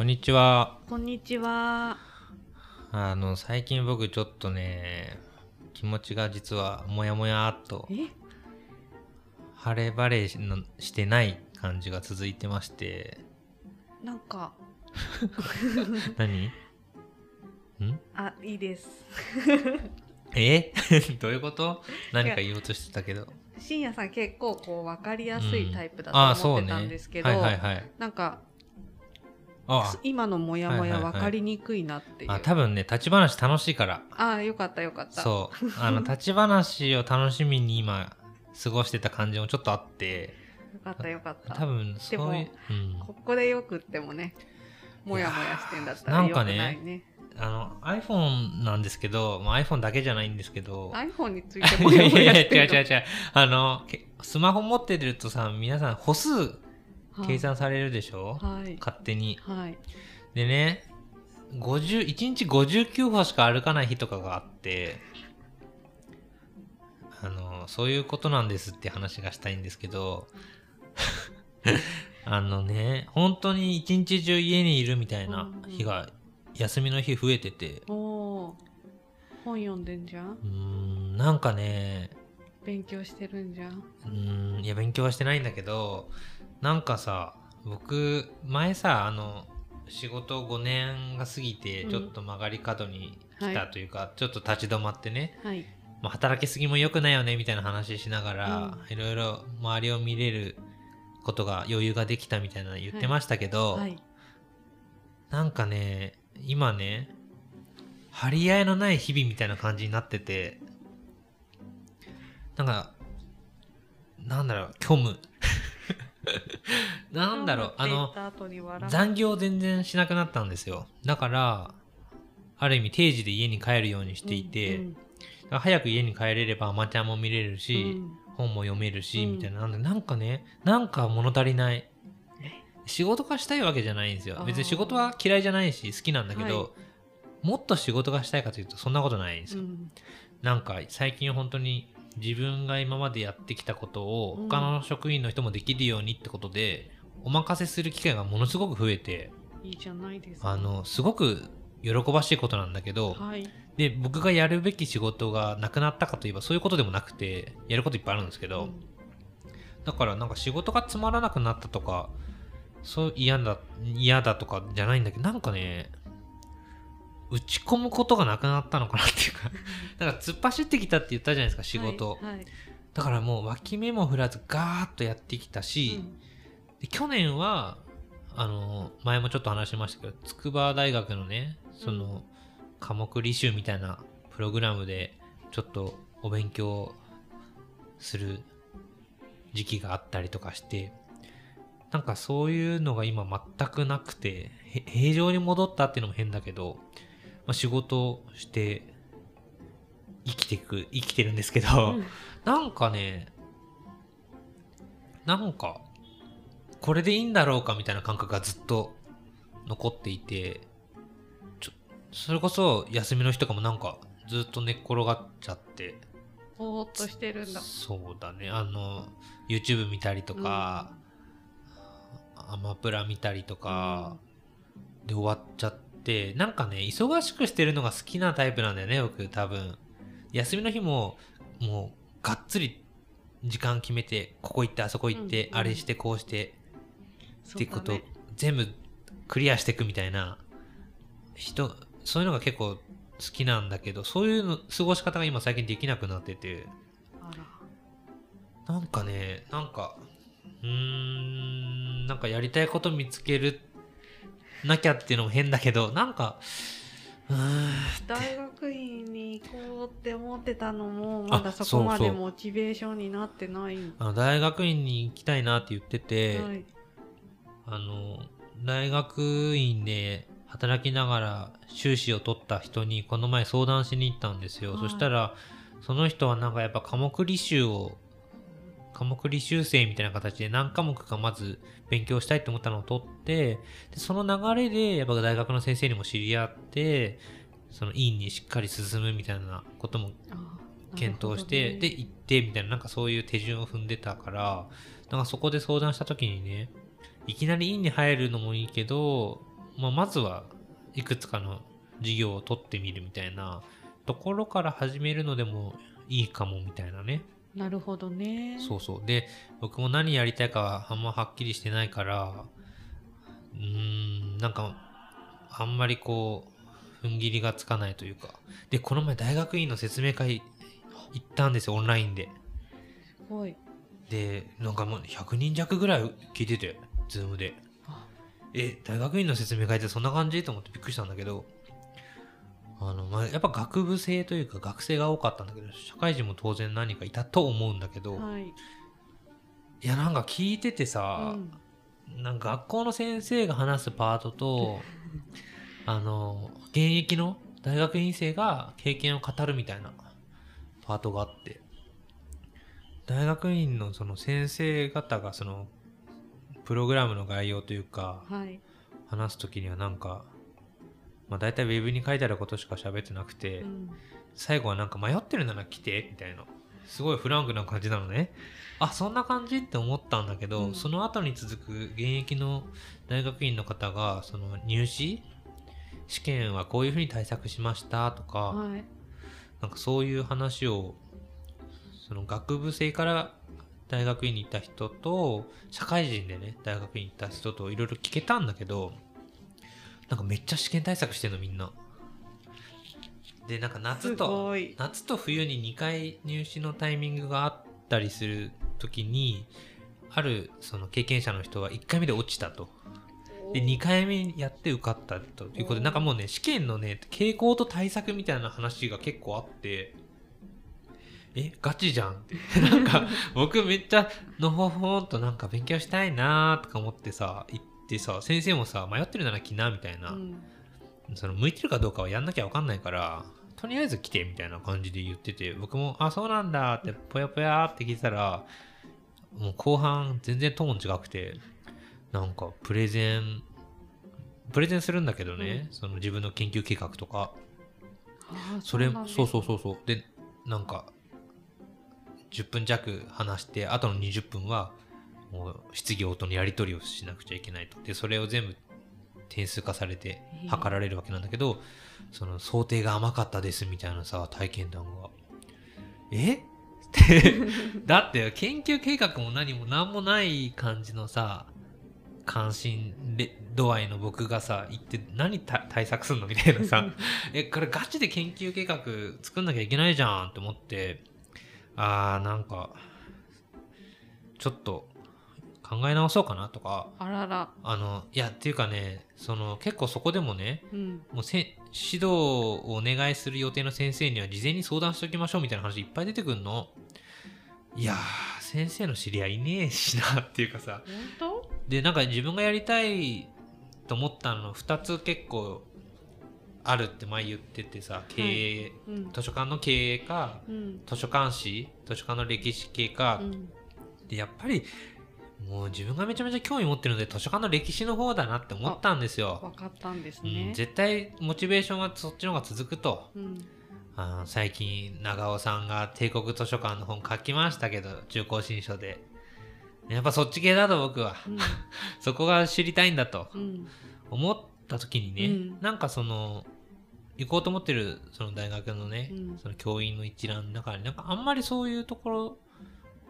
こんにちは。こんにちは。あの、最近僕ちょっとね、気持ちが実はもやもやっとえ、晴れ晴れしてない感じが続いてまして、なんか、何？ん？あ、いいです。え？どういうこと？何か言おうとしてたけど。深夜さん結構こう分かりやすいタイプだと思ってそうね。たんですけど、はいはいはい。なんかあ今のモヤモヤはいはいはい分かりにくいなっていう。あ、多分ね、立ち話楽しいから。ああ、よかったよかった。そう。あの、立ち話を楽しみに今、過ごしてた感じもちょっとあって、よかったよかった。多分そういう、うん。ここでよくってもね、もやもやしてんだったらよくいやーなんかねないね。あの iPhone なんですけど、まあ、iPhone だけじゃないんですけど iPhone についても いやいや違う違う違うあのけスマホ持ってるとさ皆さん歩数の計算されるでしょ、はい。勝手に。はい。でね50 1日59歩しか歩かない日とかがあってあのそういうことなんですって話がしたいんですけど あのね本当に一日中家にいるみたいな日が休みの日増えてて。本読んでんじゃん？うーんなんかね勉強してるんじゃん？うーんいや勉強はしてないんだけどなんかさ僕前さあの仕事5年が過ぎてうん。ちょっと曲がり角に来はいたというか、ちょっと立ち止まってね、はい。まあ、働きすぎも良くないよねみたいな話しながら、いろいろ周りを見れることが余裕ができたみたいなの言ってましたけど、はい。なんかね今ね張り合いのない日々みたいな感じになっててなんかなんだろう虚無 なんだろうあの残業全然しなくなったんですよ。だからある意味定時で家に帰るようにしていて、うんだから早く家に帰れればアマちゃんも見れるし、うん。本も読めるし、うん。みたいな。なんかねなんか物足りない。え？仕事がしたいわけじゃないんですよ。別に仕事は嫌いじゃないし好きなんだけど、はい。もっと仕事がしたいかというとそんなことないんですよ、うん。なんか最近本当に自分が今までやってきたことをうん。他の職員の人もできるようにってことで、お任せする機会がものすごく増えていいじゃないですか。あのすごく喜ばしいことなんだけど、はい。で僕がやるべき仕事がなくなったかといえばそういうことでもなくてやることいっぱいあるんですけど、うん。だからなんか仕事がつまらなくなったとかそう嫌だ嫌だとかじゃないんだけどなんかね打ち込むことがなくなったのかなっていうか だから突っ走ってきたって言ったじゃないですか仕事、はいはい。だからもう脇目も振らずガーッとやってきたし、うん。で去年はあの前もちょっと話しましたけど筑波大学のねその科目履修みたいなプログラムでちょっとお勉強する時期があったりとかしてなんかそういうのが今全くなくてへ平常に戻ったっていうのも変だけど、まあ、仕事をして生きていく生きてるんですけど、うん。なんかね、なんか、これでいいんだろうかみたいな感覚がずっと残っていて、それこそ休みの日とかもなんかずっと寝っ転がっちゃって、ぼーっとしてるんだ。そうだね、あの、YouTube 見たりとか、アマプラ見たりとか、で終わっちゃって、なんかね、忙しくしてるのが好きなタイプなんだよね、僕、多分。休みの日も、もう、がっつり時間決めて、ここ行って、あそこ行って、うんうん。あれして、こうして、っていうことね。全部クリアしていくみたいな人、そういうのが結構好きなんだけど、そういうの過ごし方が今最近できなくなってて、なんかね、なんか、うーん、なんかやりたいこと見つける、なきゃっていうのも変だけど、なんか、大学院に行こうって思ってたのもあまだそこまでモチベーションになってない。あの大学院に行きたいなって言ってて、はい。あの、大学院で働きながら修士を取った人にこの前相談しに行ったんですよ。はい。そしたら、その人はなんかやっぱ科目履修を、科目履修生みたいな形で何科目かまず勉強したいと思ったのを取って、でその流れでやっぱ大学の先生にも知り合って、その院にしっかり進むみたいなことも検討して、ね。で行ってみたいななんかそういう手順を踏んでたからなんかそこで相談した時にねいきなり院に入るのもいいけどまあ、まずはいくつかの授業を取ってみるみたいなところから始めるのでもいいかもみたいなねなるほどね。そうそう。で僕も何やりたいかはあんまはっきりしてないからうーんなんかあんまりこう踏ん切りがつかないというか。でこの前大学院の説明会行ったんですよオンラインで。すごい。でなんかもう100人弱ぐらい聞いててズームで。あ。え大学院の説明会ってそんな感じ？と思ってびっくりしたんだけどあの、まあ、やっぱ学部生というか学生が多かったんだけど社会人も当然何人かいたと思うんだけど、はい、いやなんか聞いててうさ、ん、なんか学校の先生が話すパートと あの現役の大学院生が経験を語るみたいなパートがあって。大学院のその先生方がそのプログラムの概要というかはい、話す時にはなんか、まあ、大体ウェブに書いてあることしか喋ってなくて、うん、最後はなんか迷ってるなら来てみたいな。すごいフランクな感じなのね。あそんな感じって思ったんだけど、うん。その後に続く現役の大学院の方がその入試試験はこういうふうに対策しましたとか、はい、なんかそういう話をその学部生から大学院に行った人と社会人でね大学院に行った人といろいろ聞けたんだけどなんかめっちゃ試験対策してんのみんな。でなんか夏すと夏と冬に2回入試のタイミングがあったりする時にあるその経験者の人は1回目で落ちたと。で2回目やって受かったということでなんかもうね試験のね傾向と対策みたいな話が結構あってえガチじゃん。っ てなんか僕めっちゃのほほんとなんか勉強したいなーとか思ってさ言ってさ先生もさ迷ってるなら来なみたいな、うん、その向いてるかどうかはやんなきゃ分かんないからとりあえず来てみたいな感じで言ってて僕もあそうなんだってぽやぽやって聞いてたらもう後半全然トーン違くてなんかプレゼンプレゼンするんだけどね、その自分の研究計画とか。それそうそうそうそうでなんか10分弱話してあとの20分はもう質疑応答のやり取りをしなくちゃいけないと。でそれを全部点数化されてええ。測られるわけなんだけど、その想定が甘かったですみたいなさ体験談が。え？ってだって研究計画も何も何もない感じのさ関心れ度合いの僕がさ言って何た対策すんのみたいなさ。えこれガチで研究計画作んなきゃいけないじゃんって思ってあーなんかちょっと考え直そうかなとかあらら、あのいやっていうかねその結構そこでもねうん、もうせ指導をお願いする予定の先生には事前に相談しておきましょうみたいな話いっぱい出てくるの。いやー先生の知り合いいねえしなっていうかさ。本でなんか自分がやりたいと思ったの2つ結構あるって前言っててさ経営、当うん、図書館の経営かうん、図書館史図書館の歴史系か、うん、でやっぱりもう自分がめちゃめちゃ興味持ってるので図書館の歴史の方だなって思ったんですよ、分かったんですうん、ね。絶対モチベーションはそっちの方が続くと。うん、あの最近長尾さんが帝国図書館の本書きましたけど中高新書で。やっぱそっち系だと僕は。うん、そこが知りたいんだと。うん、思った時にね、うん。なんかその行こうと思ってるその大学のね、うん。その教員の一覧の中になんかあんまりそういうところを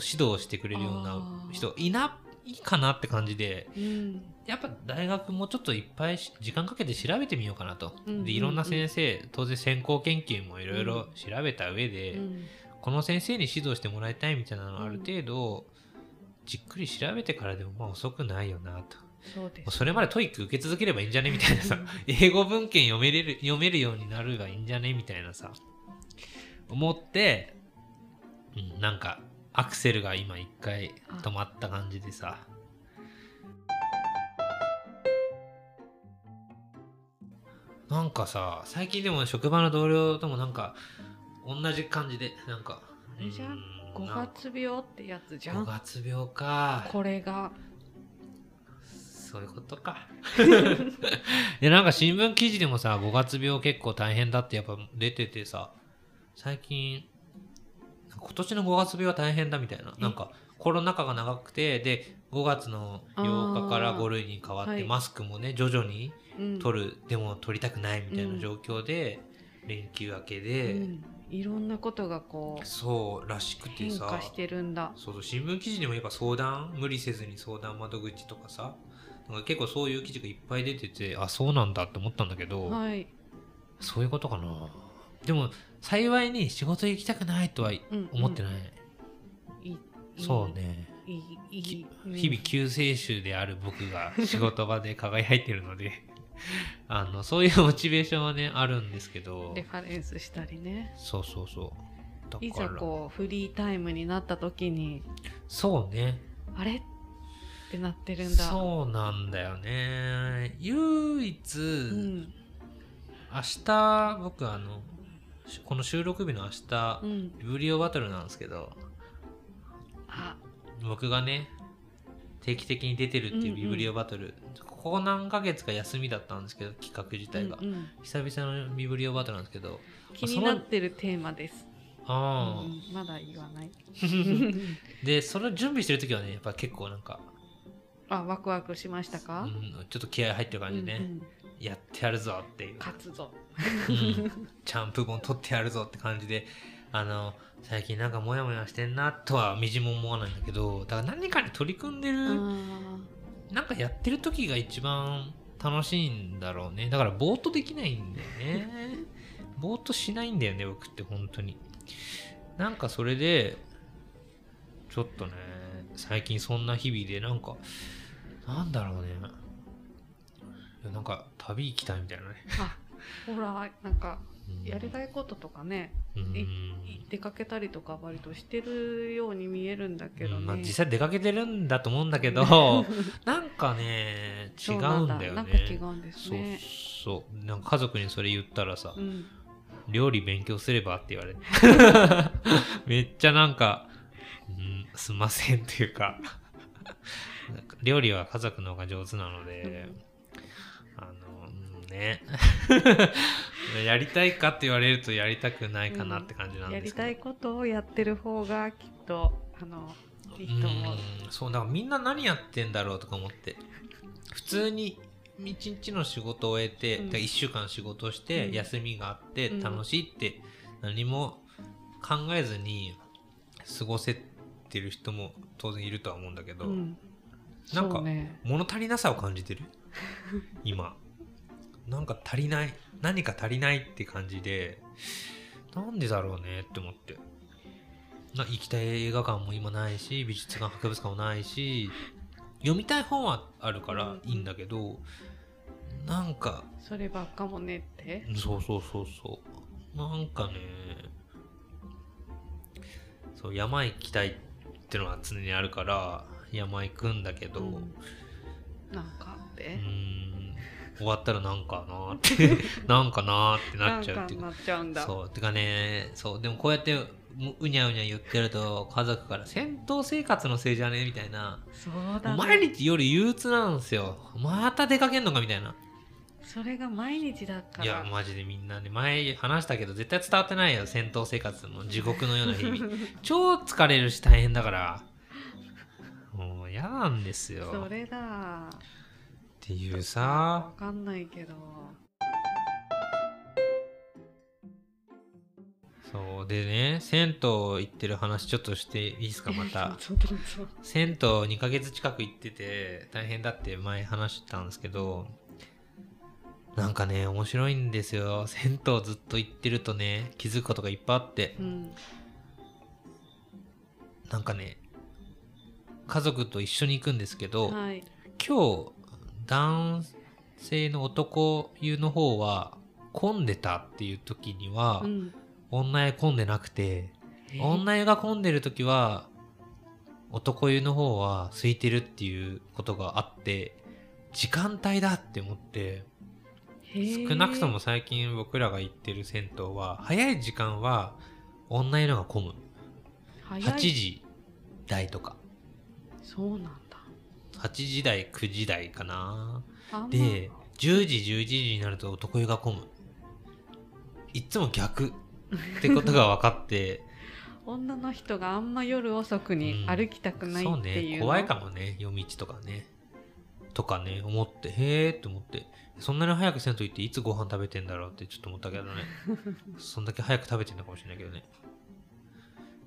指導してくれるような人いないかなって感じでうん、やっぱ大学もちょっといっぱいし時間かけて調べてみようかなと、うんうんうん。でいろんな先生当然先行研究もいろいろ調べた上で、うん、この先生に指導してもらいたいみたいなのをある程度、じっくり調べてからでもまあ遅くないよなと。そうです。それまで TOEIC 受け続ければいいんじゃね？みたいなさ。うん。英語文献読めれる読めるようになるがいいんじゃね？みたいなさ。思って、うん、なんかアクセルが今一回止まった感じでさなんかさ最近でも職場の同僚ともなんか同じ感じでなんかあれじゃん？う五な月病ってやつじゃ五ん。月病かこれが。そういうことか。いや、なんか新聞記事でもさ、5月病結構大変だってやっぱ出ててさ、最近、今年の5月病は大変だみたいな。え？なんかコロナ禍が長くてで5月の8日から5類に変わって、はい。マスクもね徐々にうん。取る、でも取りたくないみたいな状況で、連休明けで、うん。いろんなことがこうそうらしくてさ。変化してるんだ。そうそう新聞記事にもやっぱ相談無理せずに相談窓口とかさなんか結構そういう記事がいっぱい出ててあそうなんだって思ったんだけど、はい、そういうことかな。でも幸いに仕事行きたくないとはうん思ってない、うね。いいいいうん日々救世主である僕が 仕事場で輝いてるので あのそういうモチベーションはねあるんですけど。レファレンスしたりね。そうそうそう。だいざこうフリータイムになった時に。そうね。あれ？ってなってるんだ。そうなんだよね。唯一、うん。明日僕あのしこの収録日の明日、うん。ビブリオバトルなんですけどあ。僕がね定期的に出てるっていうビブリオバトル、ここ何ヶ月か休みだったんですけど企画自体が、うんうん。久々のビブリオバトルなんですけど気になってるテーマです、ああ、うんまだ言わない。でそれ準備してる時はねやっぱ結構なんか、あワクワクしましたか、うん、ちょっと気合入ってる感じでね、うんうんやってやるぞっていう、勝つぞ。うん。チャンプ本取ってやるぞって感じであの最近なんかモヤモヤしてんなとはみじも思わないんだけどだから何かに取り組んでる、あなんかやってる時が一番楽しいんだろうね。だからぼーっとできないんだよね。ぼーっとしないんだよね僕って本当に。なんかそれでちょっとね最近そんな日々でなんかなんだろうねいやなんか旅行きたいみたいなね。ーあほらなんかうん。やりたいこととかね、うん。い出かけたりとか割としてるように見えるんだけどね、うんまあ、実際出かけてるんだと思うんだけど なんかね違うんだ。よねそうなんだなんか違うんですね。そうそう。なんか家族にそれ言ったらさ、うん。料理勉強すればって言われて。めっちゃなんか、うん、すんませんっていうか。なんか料理は家族の方が上手なので、うんね。やりたいかって言われるとやりたくないかなって感じなんやりですけど、たいことをやってる方がきっとあのいいと思う。うんそうだからみんな何やってんだろうとか思って。普通に一日の仕事を終えて、うん。だ1週間仕事をして、うん。休みがあってうん。楽しいって何も考えずに過ごせてる人も当然いるとは思うんだけど、うん。なんか物足りなさを感じてる？今なんか足りない何か足りないって感じでなんでだろうねって思って。な行きたい映画館も今ないし美術館博物館もないし読みたい本はあるからいいんだけど、なんかそればっかもねって？そうそうそうそう。なんかねそう山行きたいってのは常にあるから山行くんだけど、うん。なんかあって？うーん終わったらなんかなーって なんかなーってなっちゃうっていうか。なんかなっちゃうんだ。そうてかねそうでもこうやってううにゃうにゃ言ってると家族から戦闘生活のせいじゃねみたいな、そうだね。毎日夜憂鬱なんですよ。また出かけんのかみたいな。それが毎日だから。いやマジでみんなで前話したけど絶対伝わってないよ。戦闘生活の地獄のような日々。超疲れるし大変だから。もう嫌なんですよ。それだっていうわさかんないけど。そうでね銭湯行ってる話ちょっとしていいですかまた。銭湯2ヶ月近く行ってて大変だって前話したんですけどなんかね面白いんですよ。銭湯ずっと行ってるとね気づくことがいっぱいあって。うん。なんかね家族と一緒に行くんですけど、はい。今日男性の男湯の方は混んでたっていう時には、うん。女湯混んでなくてえ女湯が混んでる時は男湯の方は空いてるっていうことがあって時間帯だって思って少なくとも最近僕らが行ってる銭湯は早い時間は女湯のが混む。早い。8時台とか。そうなんだ8時台9時台かな。で10時11時になると男湯が混む。いっつも逆。ってことが分かって。女の人があんま夜遅くに歩きたくないそうっていうの、ね怖いかもね。夜道とかね。とかね思って。へえって思って。そんなに早く銭湯行っていつご飯食べてんだろうってちょっと思ったけどね。そんだけ早く食べてんのかもしれないけどね。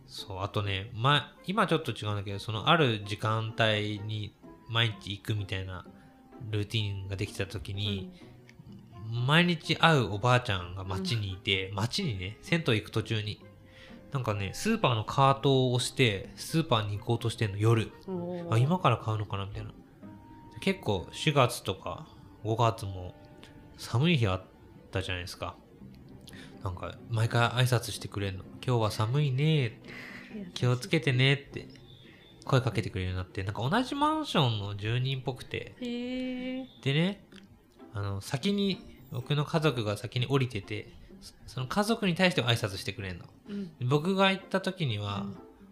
そうあとね、ま、今ちょっと違うんだけどそのある時間帯に毎日行くみたいなルーティンができた時に、毎日会うおばあちゃんが街にいて、街にね銭湯行く途中になんかねスーパーのカートを押してスーパーに行こうとしてんの夜。あ今から買うのかなみたいな。結構4月とか5月も寒い日あったじゃないですか。なんか毎回挨拶してくれんの。今日は寒いねって。気をつけてねって声かけてくれるようになってなんか同じマンションの住人っぽくて。でねあの先に僕の家族が先に降りててそその家族に対しては挨拶してくれんの。うん。僕が行った時には、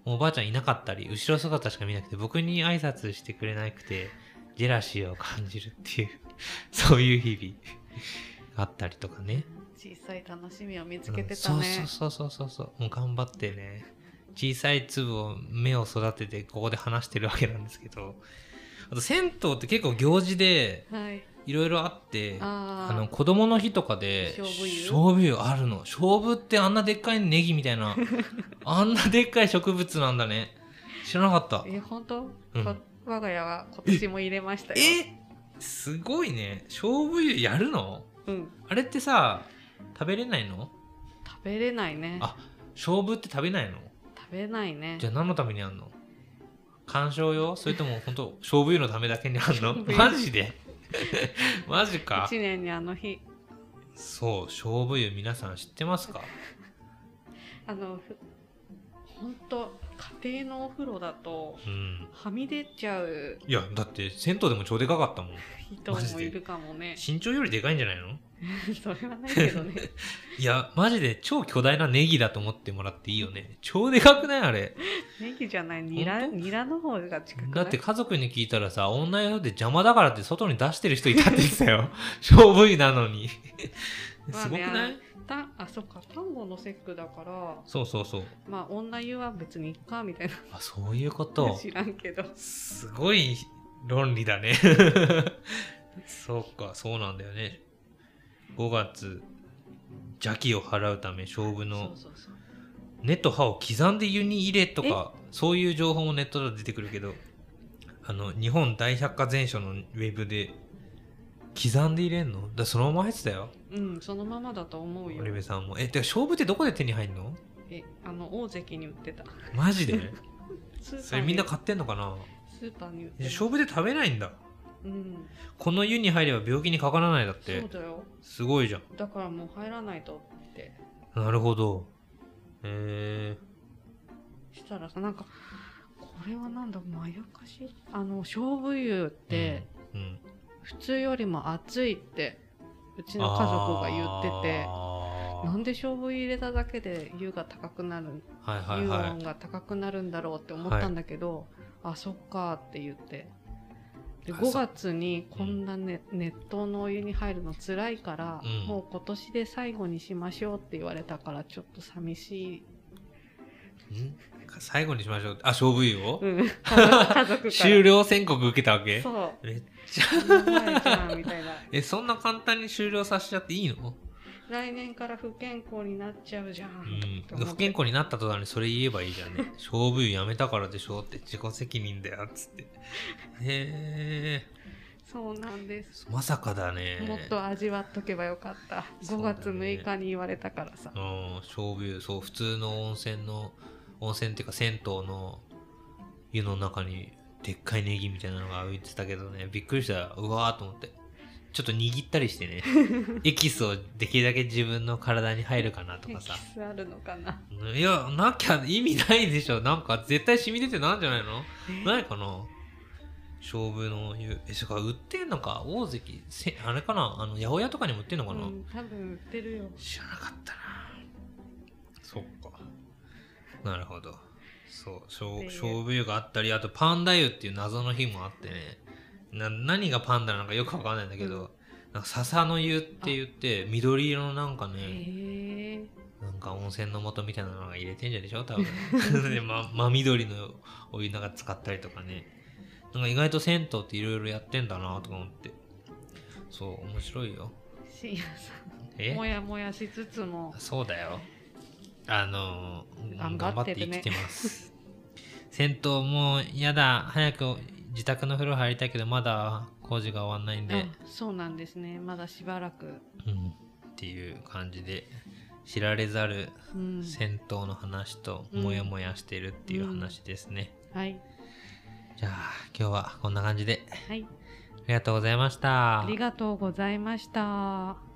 もうおばあちゃんいなかったり後ろ姿しか見なくて僕に挨拶してくれなくてジェラシーを感じるっていう そういう日々があったりとかね。小さい楽しみを見つけてたね、そうそうそうそうそう。もう頑張ってね小さい粒を目を育ててここで話してるわけなんですけどあと銭湯って結構行事ではい。いろいろあってあー。あの子供の日とかで勝負湯？あるの。勝負ってあんなでっかいネギみたいな。あんなでっかい植物なんだね。知らなかった。え本当、うん。こ我が家は今年も入れましたよ。え？すごいね。勝負湯やるの？うん。あれってさ食べれないの？食べれないね。あ勝負って食べないの？食べないね。じゃあ何のためにあんの？鑑賞用？それとも本当勝負湯のためだけにあんの？マジで？マジか。一年にあの日。そう勝負湯皆さん知ってますか？あのふ本当家庭のお風呂だとうん。はみ出ちゃう。いやだって銭湯でも超でかかったもん。人もいるかもね。身長よりでかいんじゃないの？それはないけどね。いやマジで超巨大なネギだと思ってもらっていいよね。超でかくないあれ。ネギじゃない。ニラニラの方が近くない？だって家族に聞いたらさ女用で邪魔だからって外に出してる人いたって言ってたよ。勝負湯なのに。すごくない、まあねたあそっか。単語の節句だから。そうそうそう。まあ女湯は別にいっかみたいな。あそういうこと？知らんけど。すごい論理だね。そうかそうなんだよね5月邪気を払うため勝負その根と葉を刻んで湯に入れとかそういう情報もネットで出てくるけどあの日本大百科全書のウェブで刻んで入れんの？だそのまま入ってたよ。うんそのままだと思うよ。堀部さんも。え勝負ってどこで手に入んの？えあの大関に売ってた。マジで？それみんな買ってんのかな？スーパーに売って勝負で食べないんだうん。この湯に入れば病気にかからないだってそうだよ。すごいじゃん。だからもう入らないとって。なるほど。へえしたらさなんかこれはなんだまやかしあの勝負湯って、うんうん。普通よりも熱いってうちの家族が言っててなんで勝負湯入れただけで湯が高くなる、はいはい湯は温が高くなるんだろうって思ったんだけど、あそっかって言ってであ5月にこんな、ね熱湯のお湯に入るの辛いから、うん。もう今年で最後にしましょうって言われたからちょっと寂しい、いん最後にしましょう？あ勝負湯を、うん、終了宣告受けたわけ？そう。めっちゃ。えそんな簡単に終了させちゃっていいの？来年から不健康になっちゃうじゃん、うん、不健康になった途端にそれ言えばいいじゃんね。勝負湯やめたからでしょって自己責任だよっつって。へえそうなんです。まさかだね。もっと味わっとけばよかった。5そうだね月6日に言われたからさ、うん勝負湯そう普通の温泉の温泉っていうか銭湯の湯の中にでっかいネギみたいなのが浮いてたけどねびっくりした。うわーと思ってちょっと握ったりしてね。エキスをできるだけ自分の体に入るかなとエかさ。キスあるのかな？いやなきゃ意味ないでしょ。なんか絶対染み出てなんじゃないの？え？ないかな？勝負の湯。えそっか売ってんのか？大関せあれかな？あの八百屋とかにも売ってんのかな、うん、多分売ってるよ。知らなかったな。そっか。なるほど。そう勝負湯があったりあとパンダ湯っていう謎の日もあってねな何がパンダなのかよくわかんないんだけど、うん。なんか笹の湯って言って緑色のなんかねなんか温泉の素みたいなのが入れてんじゃでしょ？多分。で、ま、真緑のお湯なんか使ったりとかね。なんか意外と銭湯っていろいろやってんだなとか思って。そう面白いよ。深夜さえ？んもやもやしつつも。そうだよ。あの頑頑張って生きてます。銭湯もうやだ。早く自宅の風呂入りたいけどまだ工事が終わんないんで、あそうなんですね。まだしばらく、うん、っていう感じで知られざるうん、銭湯の話とうんモヤモヤしてるっていう話ですね、はい。じゃあ今日はこんな感じで。はい。ありがとうございました。ありがとうございました。